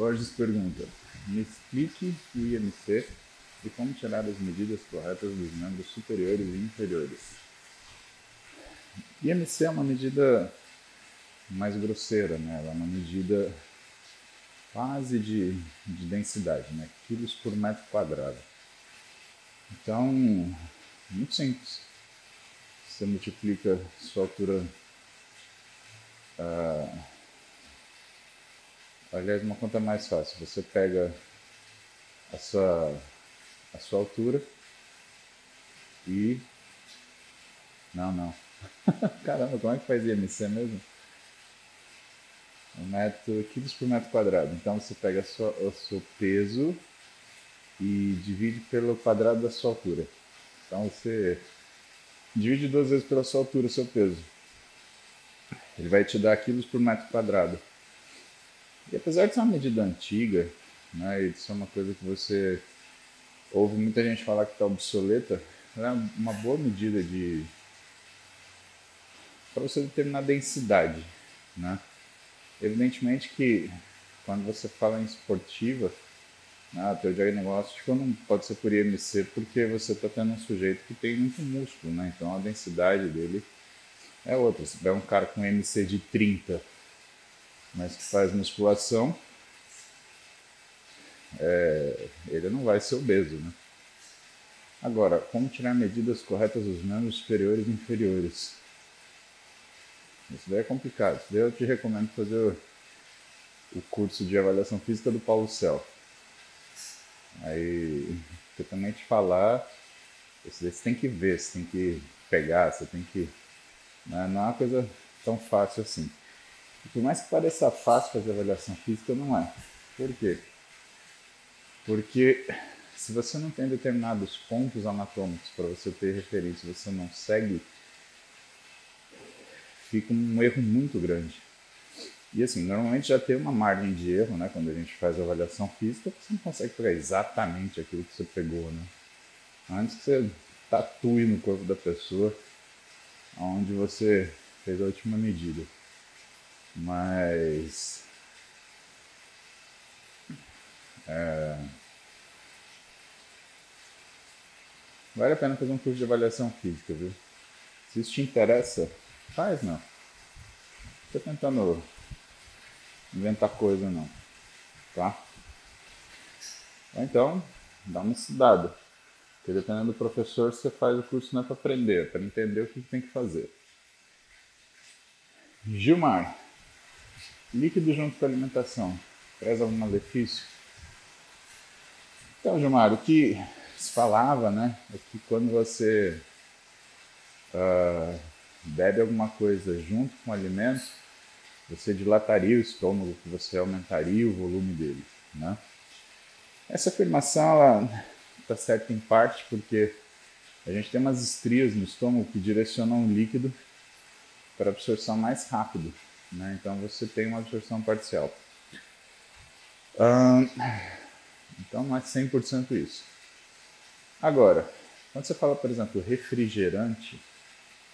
Borges pergunta: me explique o IMC e como tirar as medidas corretas dos membros superiores e inferiores. IMC é uma medida mais grosseira, né? Ela é uma medida quase de, de densidade, né? Quilos por metro quadrado. Então, muito simples. Você multiplica sua altura. Uh, aliás, uma conta mais fácil. Você pega a sua, a sua altura e. Não, não. Caramba, como é que faz IMC mesmo? Um metro, quilos por metro quadrado. Então você pega sua, o seu peso e divide pelo quadrado da sua altura. Então você divide duas vezes pela sua altura o seu peso. Ele vai te dar quilos por metro quadrado. E apesar de ser uma medida antiga, né, e de ser uma coisa que você ouve muita gente falar que está obsoleta, ela é uma boa medida de para você determinar a densidade, né? Evidentemente que quando você fala em esportiva, né, teu diagnóstico não pode ser por IMC porque você está tendo um sujeito que tem muito músculo, né? Então a densidade dele é outra. Se tiver um cara com MC de 30, mas que faz musculação, é, ele não vai ser obeso, né? Agora, como tirar medidas corretas dos membros superiores e inferiores? Isso daí é complicado. Isso daí eu te recomendo fazer o, curso de avaliação física do Paulo Cel. Aí, eu também te falar, isso daí você tem que ver, você tem que pegar, você tem que. Né? Não é uma coisa tão fácil assim. Por mais que pareça fácil fazer avaliação física, não é. Por quê? Porque se você não tem determinados pontos anatômicos para você ter referência, você não segue fica um erro muito grande. E assim, normalmente já tem uma margem de erro, né? Quando a gente faz a avaliação física, você não consegue pegar exatamente aquilo que você pegou, né? Antes que você tatue no corpo da pessoa onde você fez a última medida. Mas. É, vale a pena fazer um curso de avaliação física, viu? Se isso te interessa, Faz não. Tô tentando inventar coisa não. Tá? Ou então, dá uma estudada. Porque dependendo do professor, você faz o curso não é para aprender, é para entender o que tem que fazer. Gilmar, líquido junto com alimentação, traz algum malefício? Então, Gilmar, o que se falava, né, é que quando você uh, bebe alguma coisa junto com o alimento, você dilataria o estômago, que você aumentaria o volume dele. Né? Essa afirmação está certa em parte porque a gente tem umas estrias no estômago que direcionam o líquido para absorção mais rápido. Né? Então você tem uma absorção parcial. então não é 100% isso. Agora, quando você fala, por exemplo, refrigerante,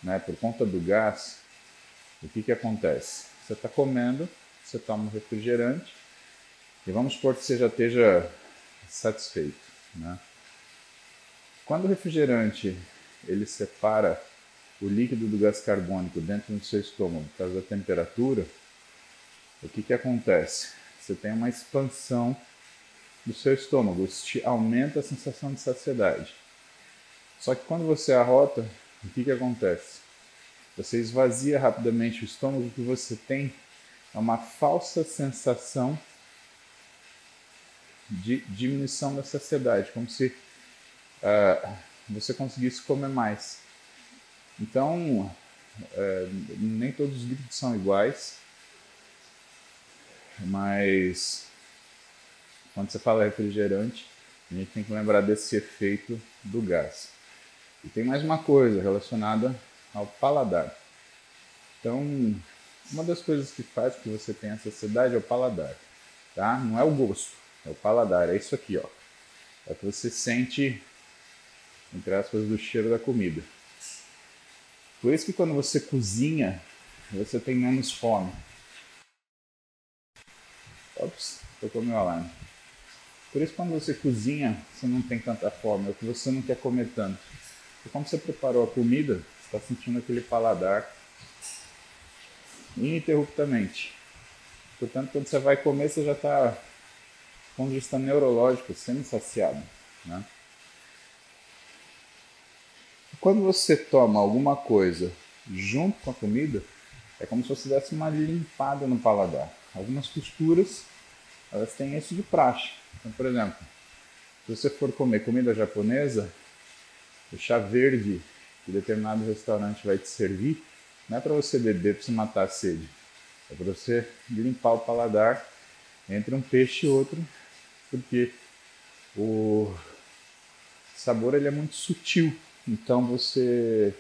né, por conta do gás, o que, que acontece? Você está comendo, você toma um refrigerante, e vamos supor que você já esteja satisfeito. Né? Quando o refrigerante ele separa o líquido do gás carbônico dentro do seu estômago por causa da temperatura, o que, que acontece? Você tem uma expansão do seu estômago, isso te aumenta a sensação de saciedade. Só que quando você arrota, o que, que acontece? Você esvazia rapidamente o estômago, que você tem é uma falsa sensação de diminuição da saciedade, como se uh, você conseguisse comer mais. Então, uh, nem todos os líquidos são iguais, mas quando você fala refrigerante, a gente tem que lembrar desse efeito do gás. E tem mais uma coisa relacionada ao paladar. Então, uma das coisas que faz que você tenha saciedade é o paladar, tá? Não é o gosto, é o paladar, é isso aqui, ó. É que você sente, entre aspas, do cheiro da comida. Por isso que quando você cozinha, você tem menos fome. Ops. tocou meu alarme. Por isso, quando você cozinha, você não tem tanta fome, é que você não quer comer tanto. E como você preparou a comida, você está sentindo aquele paladar ininterruptamente. Portanto, quando você vai comer, você já está com vista neurológico, sendo saciado. Né? Quando você toma alguma coisa junto com a comida, é como se você desse uma limpada no paladar. Algumas costuras, elas têm isso de praxe. Então, por exemplo, se você for comer comida japonesa, o chá verde que determinado restaurante vai te servir, não é para você beber para se matar a sede. É para você limpar o paladar entre um peixe e outro, porque o sabor ele é muito sutil. Então você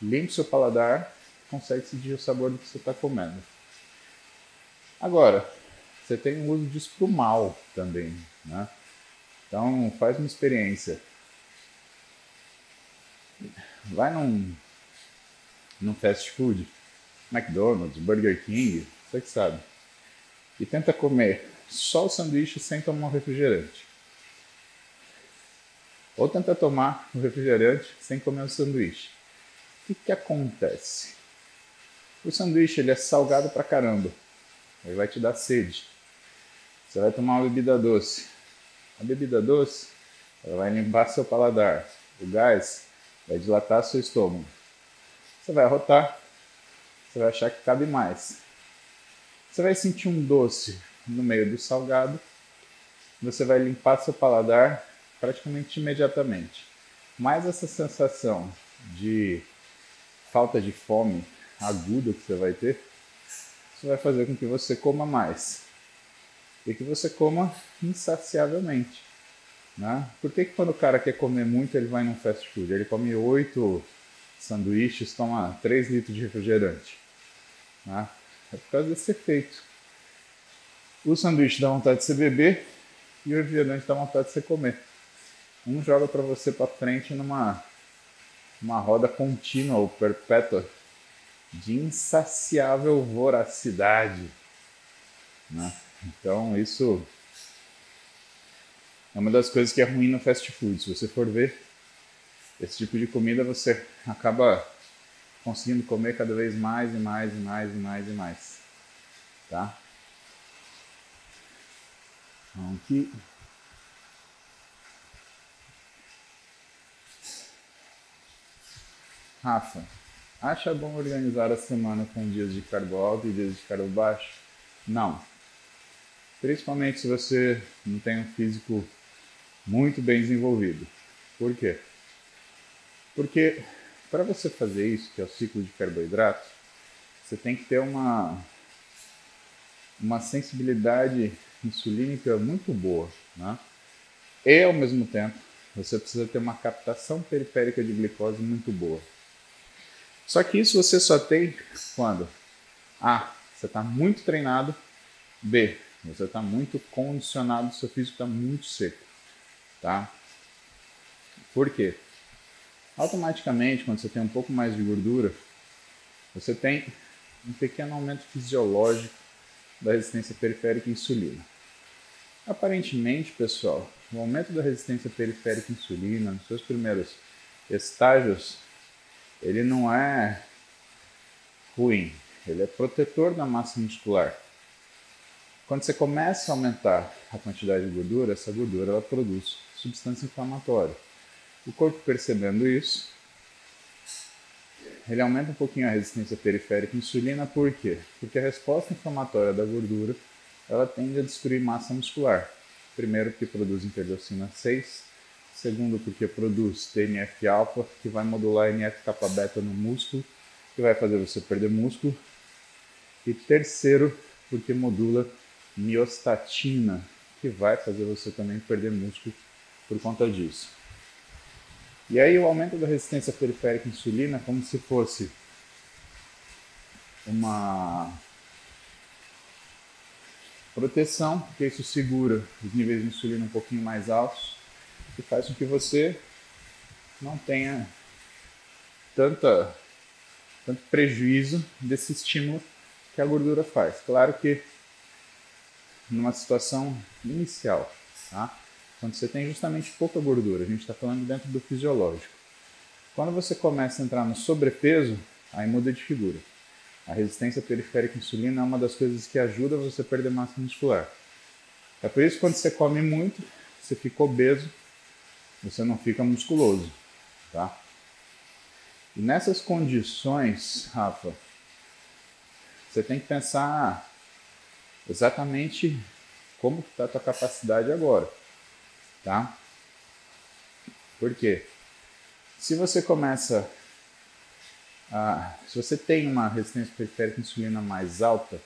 limpa o seu paladar, consegue sentir o sabor do que você está comendo. Agora, você tem o uso disso para o mal também, né? Então faz uma experiência. Vai num, num fast food, McDonald's, Burger King, você que sabe. E tenta comer só o sanduíche sem tomar um refrigerante. Ou tenta tomar o refrigerante sem comer o sanduíche. O que, que acontece? O sanduíche ele é salgado pra caramba. Ele vai te dar sede. Você vai tomar uma bebida doce. A bebida doce ela vai limpar seu paladar. O gás vai dilatar seu estômago. Você vai arrotar. Você vai achar que cabe mais. Você vai sentir um doce no meio do salgado. Você vai limpar seu paladar praticamente imediatamente. Mas essa sensação de falta de fome aguda que você vai ter, isso vai fazer com que você coma mais e que você coma insaciavelmente. Né? Por que, que quando o cara quer comer muito ele vai num fast food? Ele come oito sanduíches, toma 3 litros de refrigerante. Né? É por causa desse efeito. O sanduíche dá vontade de você beber e o refrigerante dá vontade de você comer. Um joga para você para frente numa uma roda contínua ou perpétua de insaciável voracidade. Né? Então, isso é uma das coisas que é ruim no fast food. Se você for ver, esse tipo de comida você acaba conseguindo comer cada vez mais e mais e mais e mais e mais. Tá? Então, aqui. Rafa, acha bom organizar a semana com dias de carbo alto e dias de carbo baixo? Não. Principalmente se você não tem um físico muito bem desenvolvido. Por quê? Porque para você fazer isso, que é o ciclo de carboidratos, você tem que ter uma, uma sensibilidade insulínica muito boa. Né? E, ao mesmo tempo, você precisa ter uma captação periférica de glicose muito boa. Só que isso você só tem quando A. Você está muito treinado. B. Você está muito condicionado, seu físico está muito seco. Tá? Por quê? Automaticamente, quando você tem um pouco mais de gordura, você tem um pequeno aumento fisiológico da resistência periférica à insulina. Aparentemente, pessoal, o aumento da resistência periférica à insulina nos seus primeiros estágios ele não é ruim, ele é protetor da massa muscular. Quando você começa a aumentar a quantidade de gordura, essa gordura ela produz substância inflamatória. O corpo percebendo isso, ele aumenta um pouquinho a resistência periférica à insulina, por quê? Porque a resposta inflamatória da gordura ela tende a destruir massa muscular. Primeiro, porque produz interleucina 6, Segundo, porque produz TNF-alfa, que vai modular NF-kappa-beta no músculo, que vai fazer você perder músculo. E terceiro, porque modula miostatina, que vai fazer você também perder músculo por conta disso. E aí o aumento da resistência periférica à insulina é como se fosse uma proteção, porque isso segura os níveis de insulina um pouquinho mais altos que faz com que você não tenha tanta, tanto prejuízo desse estímulo que a gordura faz. Claro que numa situação inicial, tá? Quando você tem justamente pouca gordura, a gente está falando dentro do fisiológico. Quando você começa a entrar no sobrepeso, aí muda de figura. A resistência periférica à insulina é uma das coisas que ajuda você a perder massa muscular. É por isso que quando você come muito, você fica obeso, você não fica musculoso, tá? E nessas condições, Rafa, você tem que pensar exatamente como está a tua capacidade agora, tá? Por quê? Se você começa a, se você tem uma resistência periférica à insulina mais alta,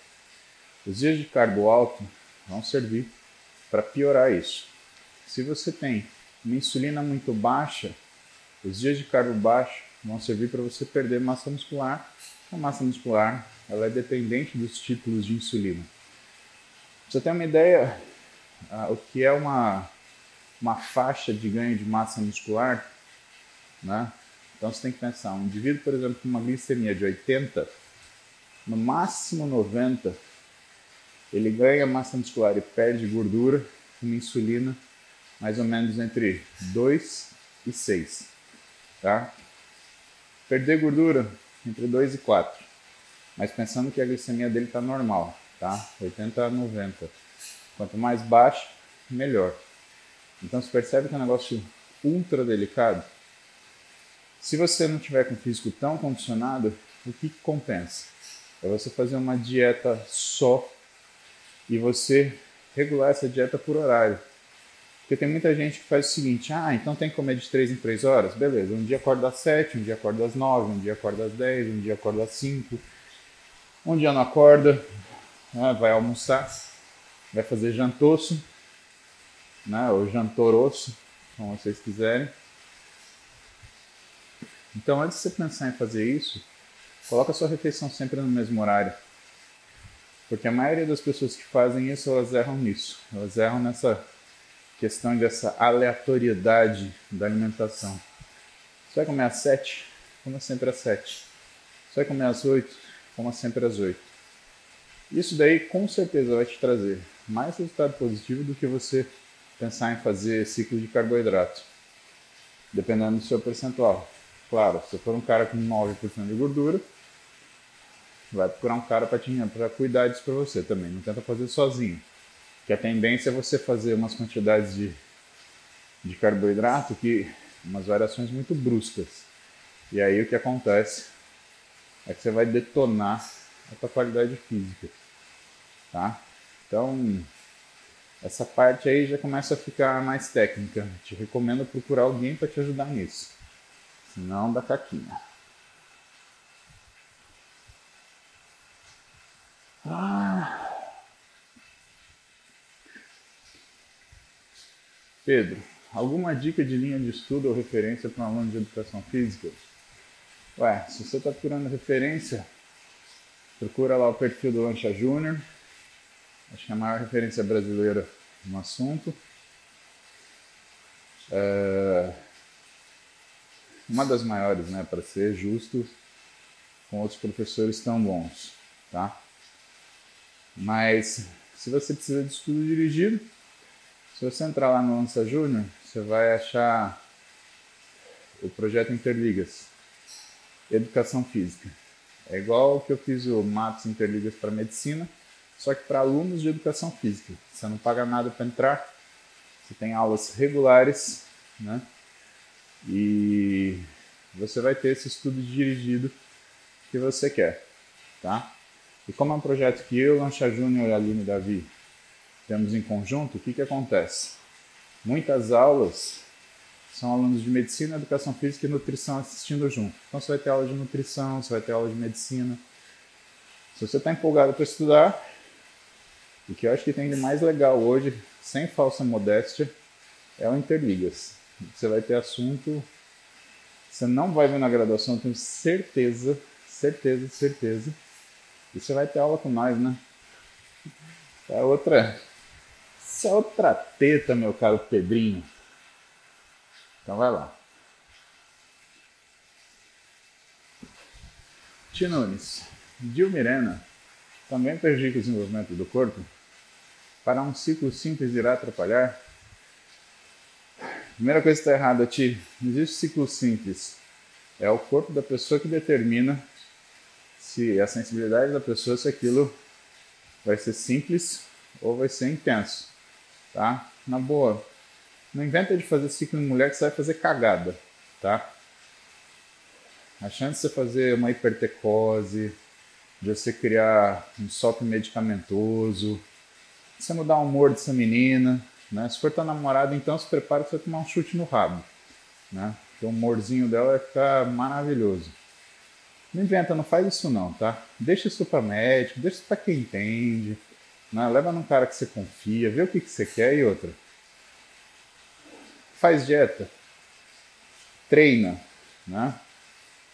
os dias de carbo alto vão servir para piorar isso. Se você tem uma insulina muito baixa, os dias de carbo baixo vão servir para você perder massa muscular. A massa muscular ela é dependente dos títulos de insulina. Você ter uma ideia, uh, o que é uma, uma faixa de ganho de massa muscular, né? Então você tem que pensar, um indivíduo, por exemplo, com uma glicemia de 80, no máximo 90, ele ganha massa muscular e perde gordura com insulina mais ou menos entre 2 e 6, tá? Perder gordura entre 2 e 4, mas pensando que a glicemia dele está normal, tá? 80 a 90. Quanto mais baixo, melhor. Então você percebe que é um negócio ultra delicado. Se você não tiver com o físico tão condicionado, o que, que compensa? É você fazer uma dieta só e você regular essa dieta por horário. Porque tem muita gente que faz o seguinte: ah, então tem que comer de 3 em 3 horas? Beleza, um dia acorda às 7, um dia acorda às 9, um dia acorda às 10, um dia acorda às 5. Um dia não acorda, né, vai almoçar, vai fazer jantoço, né, ou jantoroço, como vocês quiserem. Então, antes de você pensar em fazer isso, coloca a sua refeição sempre no mesmo horário. Porque a maioria das pessoas que fazem isso, elas erram nisso. Elas erram nessa questão dessa aleatoriedade da alimentação. Você vai comer às 7? Coma sempre às 7. Você vai comer às 8? Coma sempre às 8. Isso daí com certeza vai te trazer mais resultado positivo do que você pensar em fazer ciclo de carboidrato, dependendo do seu percentual. Claro, se for um cara com 9% de gordura, vai procurar um cara para cuidar disso para você também. Não tenta fazer sozinho. Que a tendência é você fazer umas quantidades de, de carboidrato que umas variações muito bruscas. E aí o que acontece é que você vai detonar a tua qualidade física, tá? Então, essa parte aí já começa a ficar mais técnica. Te recomendo procurar alguém para te ajudar nisso. Senão dá caquinha. Ah. Pedro, alguma dica de linha de estudo ou referência para um aluno de educação física? Ué, se você está procurando referência, procura lá o perfil do Lancha Júnior. Acho que é a maior referência brasileira no assunto. É... Uma das maiores, né, para ser justo com outros professores tão bons, tá? Mas se você precisa de estudo dirigido, se você entrar lá no Lança Júnior, você vai achar o projeto Interligas, Educação Física. É igual que eu fiz o Matos Interligas para Medicina, só que para alunos de Educação Física. Você não paga nada para entrar, você tem aulas regulares, né? E você vai ter esse estudo dirigido que você quer, tá? E como é um projeto que eu, Lancha Júnior e Aline Davi temos em conjunto, o que, que acontece? Muitas aulas são alunos de medicina, educação física e nutrição assistindo junto. Então você vai ter aula de nutrição, você vai ter aula de medicina. Se você está empolgado para estudar, o que eu acho que tem de mais legal hoje, sem falsa modéstia, é o Interligas. Você vai ter assunto, você não vai ver na graduação, tenho certeza, certeza, certeza. E você vai ter aula com nós, né? É outra, isso é outra teta, meu caro Pedrinho. Então vai lá. Tia Nunes, Dilmirena também prejudica o desenvolvimento do corpo? para um ciclo simples irá atrapalhar? Primeira coisa que está errada, Ti. Não existe ciclo simples. É o corpo da pessoa que determina se a sensibilidade da pessoa, se aquilo vai ser simples ou vai ser intenso. Tá? Na boa. Não inventa de fazer ciclo em mulher que você vai fazer cagada. Tá? A chance de você fazer uma hipertecose, de você criar um SOP medicamentoso, de você mudar o humor dessa menina, né? Se for tua namorada, então se prepara para tomar um chute no rabo. Né? Porque o humorzinho dela vai ficar maravilhoso. Não inventa, não faz isso não, tá? Deixa isso para médico, deixa isso para quem entende. Né? Leva num cara que você confia, vê o que, que você quer e outra. Faz dieta. Treina, né?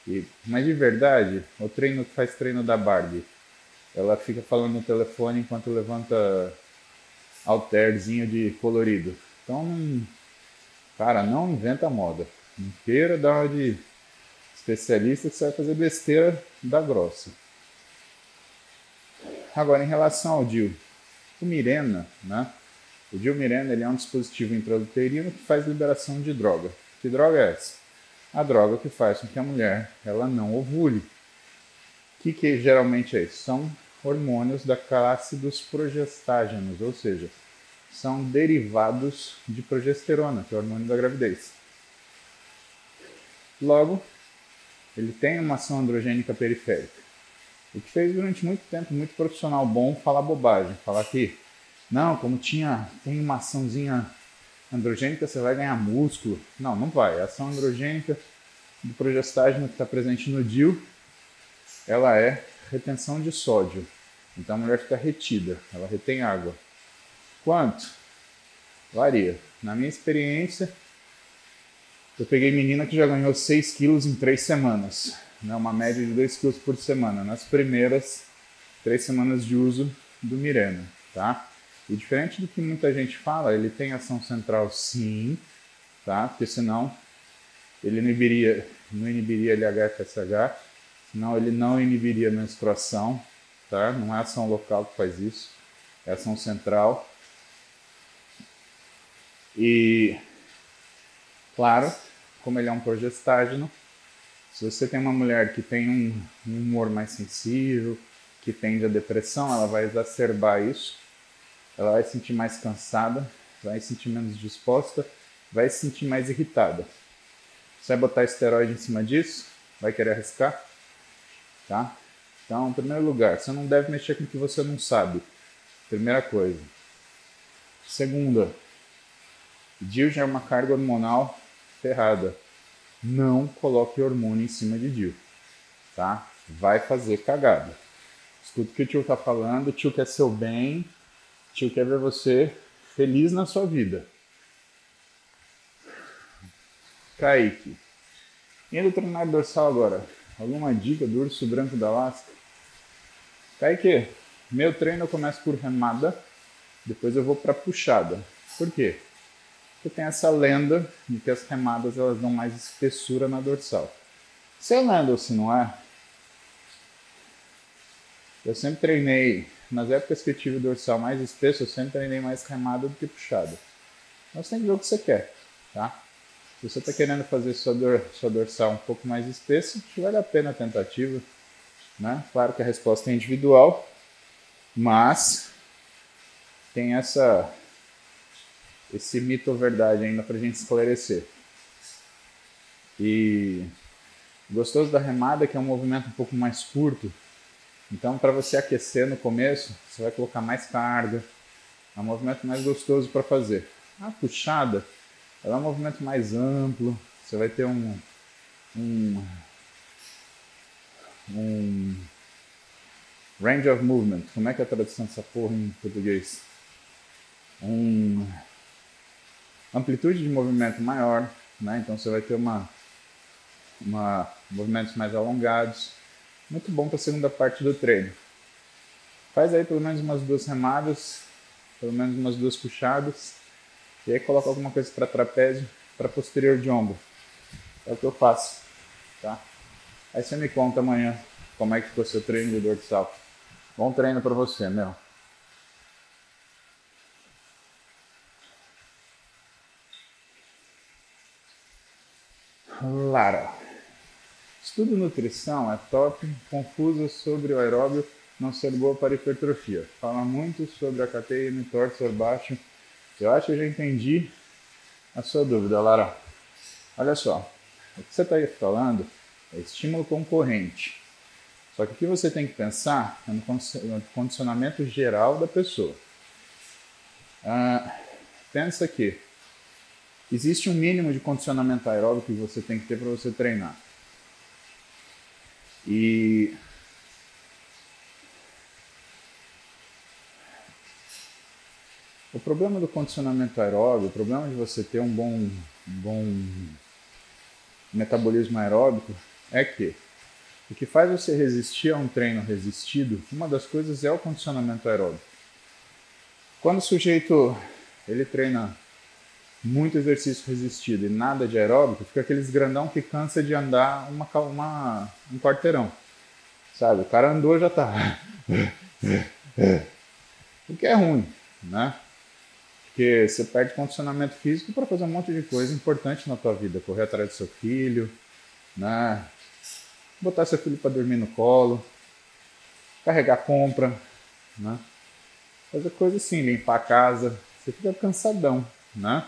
E, mas de verdade, o treino que faz treino da Barbie, ela fica falando no telefone enquanto levanta alterzinho de colorido. Então, cara, não inventa moda. Queira dar uma de especialista que você vai fazer besteira da grossa. Agora, em relação ao DIL, o Mirena, né? O DIL Mirena ele é um dispositivo intrauterino que faz liberação de droga. Que droga é essa? a droga que faz com que a mulher ela não ovule. O que, que geralmente é isso? São hormônios da classe dos progestágenos, ou seja, são derivados de progesterona, que é o hormônio da gravidez. Logo, ele tem uma ação androgênica periférica. O que fez durante muito tempo muito profissional bom falar bobagem, falar que não, como tinha tem uma açãozinha androgênica, você vai ganhar músculo. Não, não vai. A ação androgênica do progestágeno que está presente no DIL, ela é retenção de sódio. Então a mulher fica retida, ela retém água. Quanto? Varia. Na minha experiência, eu peguei menina que já ganhou 6 quilos em 3 semanas, né? uma média de 2 quilos por semana, nas primeiras 3 semanas de uso do Mirena. Tá? E diferente do que muita gente fala, ele tem ação central sim, tá? Porque senão ele inibiria, não inibiria LH-FSH, senão ele não inibiria menstruação, tá? Não é ação local que faz isso, é ação central. E, claro, como ele é um progestágeno, se você tem uma mulher que tem um, um humor mais sensível, que tende à depressão, ela vai exacerbar isso ela vai se sentir mais cansada, vai se sentir menos disposta, vai se sentir mais irritada. Você vai botar esteroide em cima disso? Vai querer arriscar? Tá? Então, em primeiro lugar, você não deve mexer com o que você não sabe. Primeira coisa. Segunda, DIL já é uma carga hormonal ferrada. Não coloque hormônio em cima de DIL. Tá? Vai fazer cagada. Escuta o que o tio tá falando, o tio quer seu bem, Tio quer ver você feliz na sua vida. Kaique. Indo treinar dorsal agora. Alguma dica do urso branco da Alaska? Kaique, meu treino eu começo por remada, depois eu vou para puxada. Por quê? Porque tem essa lenda de que as remadas elas dão mais espessura na dorsal. Se é lenda ou se não é, eu sempre treinei nas épocas que eu tive dorsal mais espesso, eu sempre treinei mais remada do que puxada. Você tem que ver o que você quer, tá? Se você está querendo fazer sua, dor, sua dorsal um pouco mais espessa, vale a pena a tentativa. Né? Claro que a resposta é individual, mas tem essa esse mito ou verdade ainda para a gente esclarecer. E gostoso da remada que é um movimento um pouco mais curto, então, para você aquecer no começo, você vai colocar mais carga. É um movimento mais gostoso para fazer. A puxada, ela é um movimento mais amplo. Você vai ter um, um, um range of movement. Como é que é a tradução dessa porra em português? Um amplitude de movimento maior, né? Então você vai ter uma, uma movimentos mais alongados muito bom para a segunda parte do treino. Faz aí pelo menos umas duas remadas, pelo menos umas duas puxadas, e aí coloca alguma coisa para trapézio, para posterior de ombro. É o que eu faço, tá? Aí você me conta amanhã como é que ficou seu treino de dorsal. Bom treino para você, meu. Lara. Estudo nutrição é top, confuso sobre o aeróbio não ser boa para hipertrofia. Fala muito sobre a cateia mTOR ser baixo. Eu acho que eu já entendi a sua dúvida, Lara. Olha só, o que você está falando é estímulo concorrente. Só que o que você tem que pensar é no condicionamento geral da pessoa. Ah, pensa que existe um mínimo de condicionamento aeróbico que você tem que ter para você treinar. E o problema do condicionamento aeróbico, o problema de você ter um bom, bom metabolismo aeróbico é que o que faz você resistir a um treino resistido, uma das coisas é o condicionamento aeróbico. Quando o sujeito ele treina muito exercício resistido e nada de aeróbico, fica aqueles grandão que cansa de andar uma, uma, um quarteirão. Sabe? O cara andou já tá. o que é ruim, né? Porque você perde condicionamento físico para fazer um monte de coisa importante na tua vida, correr atrás do seu filho, né? Botar seu filho para dormir no colo, carregar compra, né? Fazer coisa assim, limpar a casa, você fica cansadão, né?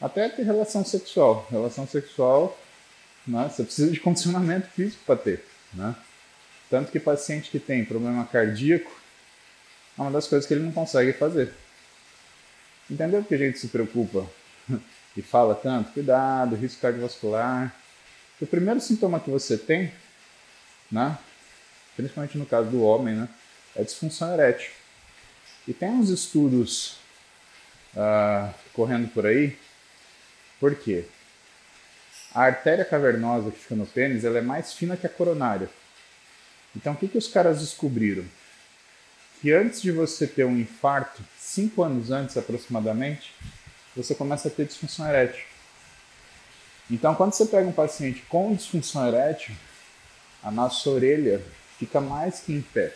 Até ter relação sexual. Relação sexual, né, você precisa de condicionamento físico para ter. Né? Tanto que paciente que tem problema cardíaco, é uma das coisas que ele não consegue fazer. Entendeu que a gente se preocupa e fala tanto? Cuidado, risco cardiovascular. O primeiro sintoma que você tem, né, principalmente no caso do homem, né, é disfunção erétil. E tem uns estudos uh, correndo por aí por quê? A artéria cavernosa que fica no pênis ela é mais fina que a coronária. Então o que, que os caras descobriram? Que antes de você ter um infarto, cinco anos antes aproximadamente, você começa a ter disfunção erétil. Então quando você pega um paciente com disfunção erétil, a nossa orelha fica mais que em pé.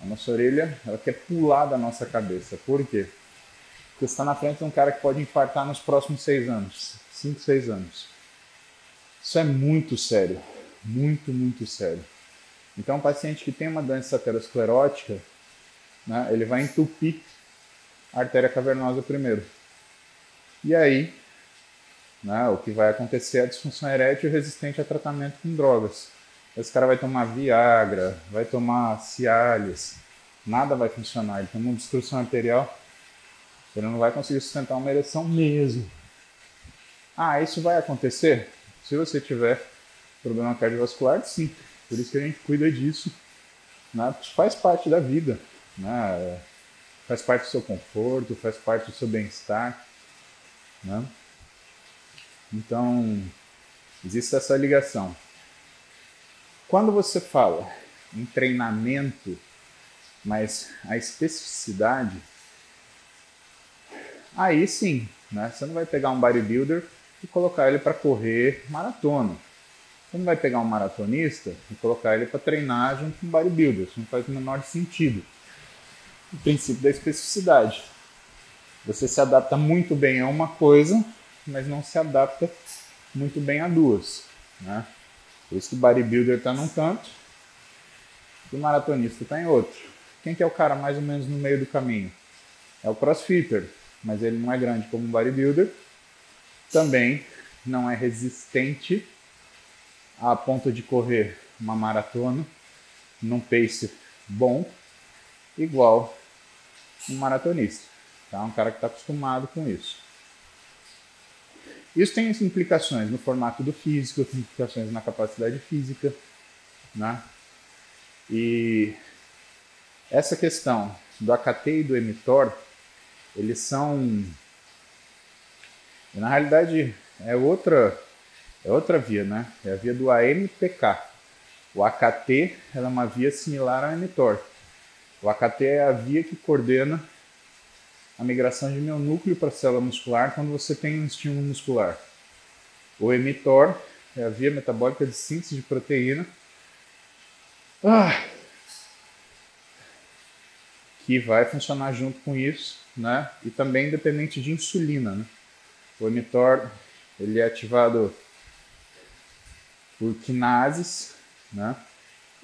A nossa orelha ela quer pular da nossa cabeça. Por quê? Porque você está na frente de um cara que pode infartar nos próximos seis anos. Cinco, seis anos. Isso é muito sério. Muito, muito sério. Então, um paciente que tem uma doença aterosclerótica, né, ele vai entupir a artéria cavernosa primeiro. E aí, né, o que vai acontecer é a disfunção erétil resistente a tratamento com drogas. Esse cara vai tomar Viagra, vai tomar Cialis, nada vai funcionar. Ele tem uma obstrução arterial ele não vai conseguir sustentar uma ereção mesmo. Ah, isso vai acontecer? Se você tiver problema cardiovascular, sim. Por isso que a gente cuida disso. Né? Faz parte da vida. Né? Faz parte do seu conforto, faz parte do seu bem-estar. Né? Então, existe essa ligação. Quando você fala em treinamento, mas a especificidade aí sim, né? Você não vai pegar um bodybuilder e colocar ele para correr maratona. Você não vai pegar um maratonista e colocar ele para treinar junto com um bodybuilder. Isso não faz o menor sentido. O princípio da especificidade. Você se adapta muito bem a uma coisa, mas não se adapta muito bem a duas. Né? Por isso que o bodybuilder está num canto e o maratonista está em outro. Quem que é o cara mais ou menos no meio do caminho? É o crossfitter mas ele não é grande como um bodybuilder. Também não é resistente a ponto de correr uma maratona num pace bom, igual um maratonista. Tá? Um cara que está acostumado com isso. Isso tem implicações no formato do físico, tem implicações na capacidade física, né? E essa questão do AKT e do mTOR eles são na realidade é outra é outra via, né? É a via do AMPK. O AKT é uma via similar ao mTOR. O AKT é a via que coordena a migração de núcleo para a célula muscular quando você tem um estímulo muscular. O mTOR é a via metabólica de síntese de proteína. Ah, que vai funcionar junto com isso, né? E também independente de insulina, né? O mTOR ele é ativado por quinases, né?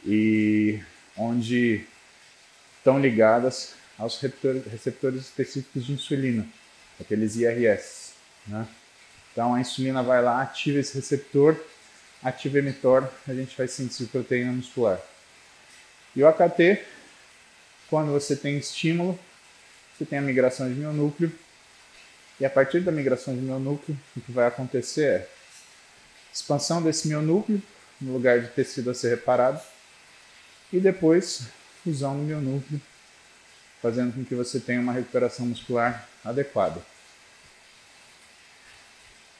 E onde estão ligadas aos receptores específicos de insulina, aqueles IRS, né? Então a insulina vai lá, ativa esse receptor, ativa o mTOR, a gente vai sentir proteína muscular. E o AKT, quando você tem estímulo, você tem a migração de mionúcleo, e a partir da migração de mionúcleo, o que vai acontecer é expansão desse mionúcleo no lugar de tecido a ser reparado, e depois fusão no mionúcleo, fazendo com que você tenha uma recuperação muscular adequada.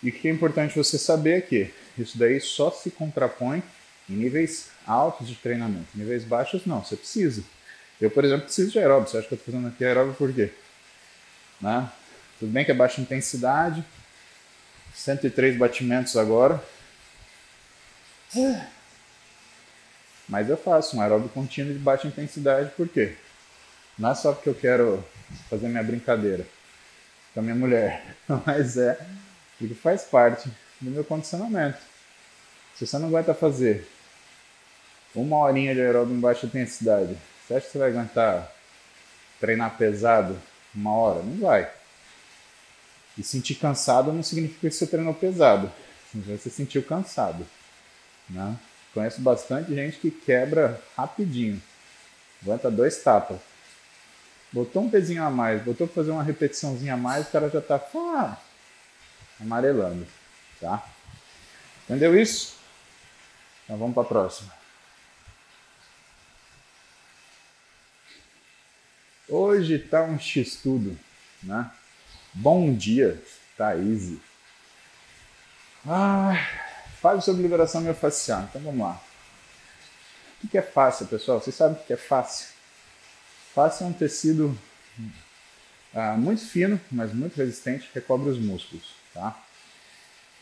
E o que é importante você saber é que isso daí só se contrapõe em níveis altos de treinamento. Níveis baixos, não, você precisa. Eu, por exemplo, preciso de aeróbio. Você acha que eu estou fazendo aqui aeróbio por quê? Né? Tudo bem que é baixa intensidade, 103 batimentos agora. Mas eu faço um aeróbio contínuo de baixa intensidade, por quê? Não é só porque eu quero fazer minha brincadeira com a minha mulher, mas é porque faz parte do meu condicionamento. Se você não aguenta fazer uma horinha de aeróbio em baixa intensidade, você acha que você vai aguentar treinar pesado uma hora? Não vai. E sentir cansado não significa que você treinou pesado. Você sentiu cansado. Né? Conheço bastante gente que quebra rapidinho. Aguenta dois tapas. Botou um pezinho a mais, botou pra fazer uma repetiçãozinha a mais, o cara já tá ah, amarelando. Tá? Entendeu isso? Então vamos para a próxima. Hoje tá um X-tudo, né? Bom dia, Thaís. Ah, fale sobre liberação miofascial. Então vamos lá. O que é fácil, pessoal? Vocês sabem o que é fácil? Fácil é um tecido ah, muito fino, mas muito resistente, que recobre os músculos, tá?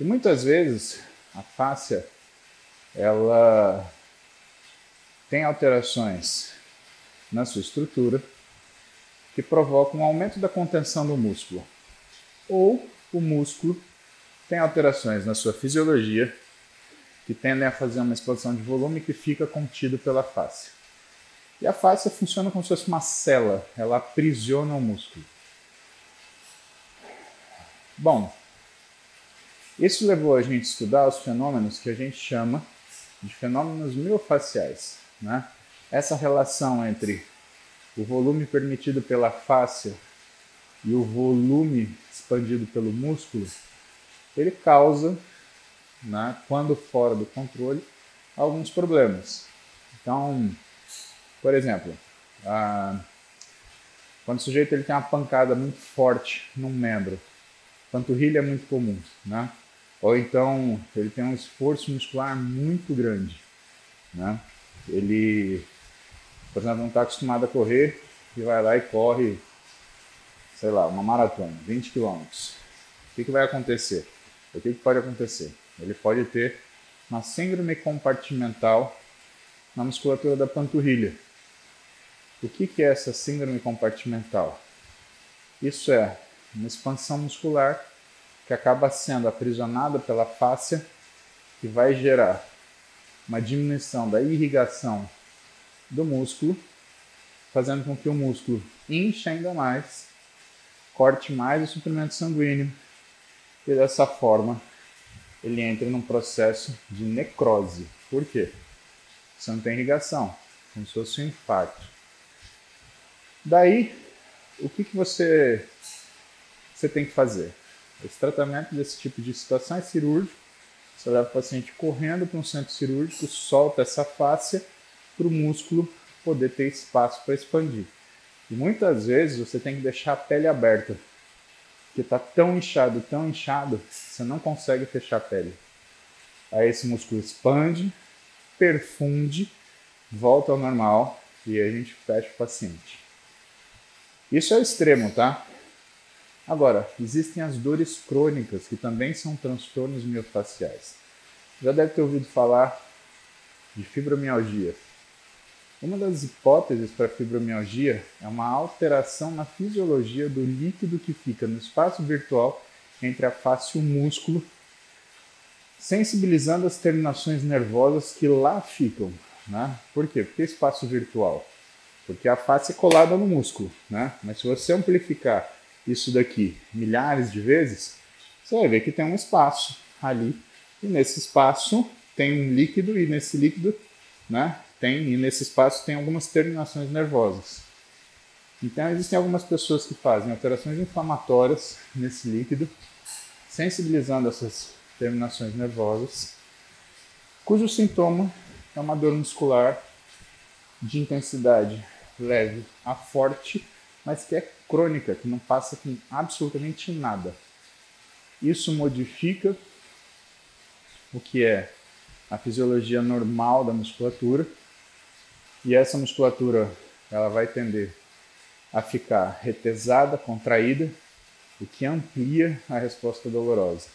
E muitas vezes a fáscia ela tem alterações na sua estrutura que provocam um aumento da contenção do músculo ou o músculo tem alterações na sua fisiologia que tendem a fazer uma expansão de volume que fica contido pela face. E a face funciona como se fosse uma cela, ela aprisiona o músculo. Bom, isso levou a gente a estudar os fenômenos que a gente chama de fenômenos miofaciais. Né? Essa relação entre o volume permitido pela face e o volume expandido pelo músculo, ele causa, né, quando fora do controle, alguns problemas. Então, por exemplo, quando o sujeito ele tem uma pancada muito forte num membro, panturrilha é muito comum, né? Ou então ele tem um esforço muscular muito grande, né? Ele, por exemplo, não está acostumado a correr e vai lá e corre sei lá, uma maratona, 20 quilômetros, o que, que vai acontecer? O que, que pode acontecer? Ele pode ter uma síndrome compartimental na musculatura da panturrilha. O que, que é essa síndrome compartimental? Isso é uma expansão muscular que acaba sendo aprisionada pela fáscia, que vai gerar uma diminuição da irrigação do músculo, fazendo com que o músculo inche ainda mais corte mais o suprimento sanguíneo e dessa forma ele entra num processo de necrose. Por quê? Você não tem irrigação, como se fosse um infarto. Daí, o que, que você, você tem que fazer? Esse tratamento desse tipo de situação é cirúrgico. Você leva o paciente correndo para um centro cirúrgico, solta essa fáscia para o músculo poder ter espaço para expandir. E muitas vezes você tem que deixar a pele aberta, porque está tão inchado, tão inchado, você não consegue fechar a pele. Aí esse músculo expande, perfunde, volta ao normal e a gente fecha o paciente. Isso é o extremo, tá? Agora, existem as dores crônicas, que também são transtornos miofaciais. Já deve ter ouvido falar de fibromialgia. Uma das hipóteses para fibromialgia é uma alteração na fisiologia do líquido que fica no espaço virtual entre a face e o músculo, sensibilizando as terminações nervosas que lá ficam. Né? Por quê? Porque espaço virtual? Porque a face é colada no músculo, né? mas se você amplificar isso daqui milhares de vezes, você vai ver que tem um espaço ali, e nesse espaço tem um líquido, e nesse líquido né, tem, e nesse espaço tem algumas terminações nervosas. Então, existem algumas pessoas que fazem alterações inflamatórias nesse líquido, sensibilizando essas terminações nervosas, cujo sintoma é uma dor muscular de intensidade leve a forte, mas que é crônica, que não passa com absolutamente nada. Isso modifica o que é a fisiologia normal da musculatura e essa musculatura ela vai tender a ficar retesada, contraída, o que amplia a resposta dolorosa.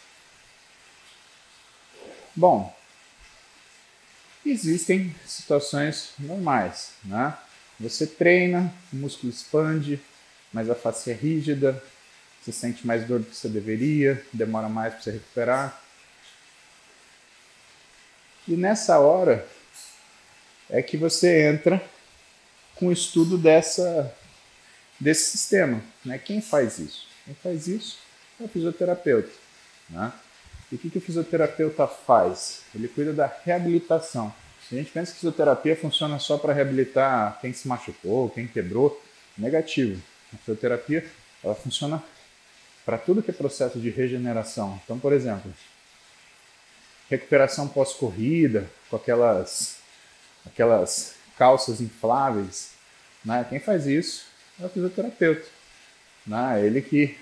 Bom, existem situações normais, né? Você treina, o músculo expande, mas a face é rígida, você sente mais dor do que você deveria, demora mais para você recuperar. E nessa hora é que você entra com o estudo dessa, desse sistema. Né? Quem faz isso? Quem faz isso é o fisioterapeuta. Né? E o que, que o fisioterapeuta faz? Ele cuida da reabilitação. A gente pensa que fisioterapia funciona só para reabilitar quem se machucou, quem quebrou. Negativo. A fisioterapia ela funciona para tudo que é processo de regeneração. Então, por exemplo, recuperação pós-corrida, com aquelas, aquelas calças infláveis. Né? Quem faz isso é o fisioterapeuta. Né? Ele que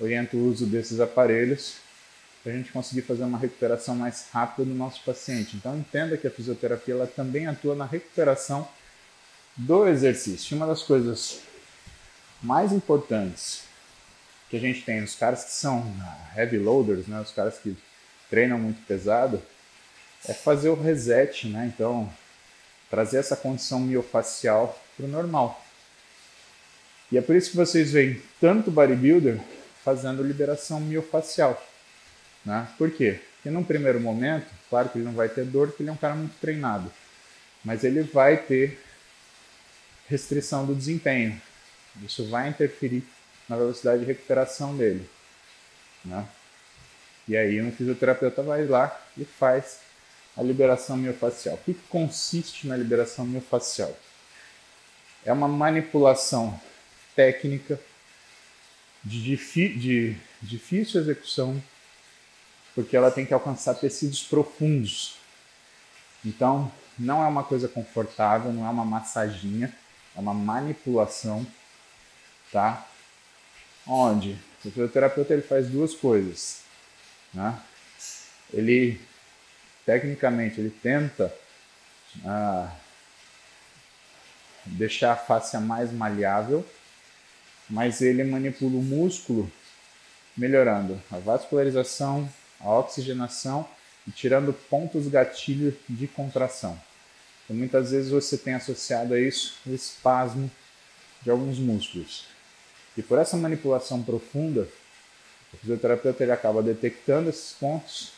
orienta o uso desses aparelhos para a gente conseguir fazer uma recuperação mais rápida do nosso paciente. Então entenda que a fisioterapia ela também atua na recuperação do exercício. Uma das coisas mais importantes que a gente tem nos caras que são heavy loaders, né, os caras que treinam muito pesado, é fazer o reset, né? Então trazer essa condição miofacial para o normal. E é por isso que vocês veem tanto bodybuilder fazendo liberação miofacial. Né? Por quê? Porque num primeiro momento, claro que ele não vai ter dor, porque ele é um cara muito treinado, mas ele vai ter restrição do desempenho. Isso vai interferir na velocidade de recuperação dele. Né? E aí um fisioterapeuta vai lá e faz a liberação miofacial. O que, consiste na liberação miofacial? É uma manipulação técnica de, de difícil execução porque ela tem que alcançar tecidos profundos. Então, não é uma coisa confortável, não é uma massaginha, é uma manipulação, tá? Onde o fisioterapeuta ele faz duas coisas, né? Ele, tecnicamente, ele tenta ah, deixar a face mais maleável, mas ele manipula o músculo melhorando a vascularização, a oxigenação e tirando pontos gatilho de contração. Então, muitas vezes você tem associado a isso o espasmo de alguns músculos. E por essa manipulação profunda, o fisioterapeuta ele acaba detectando esses pontos,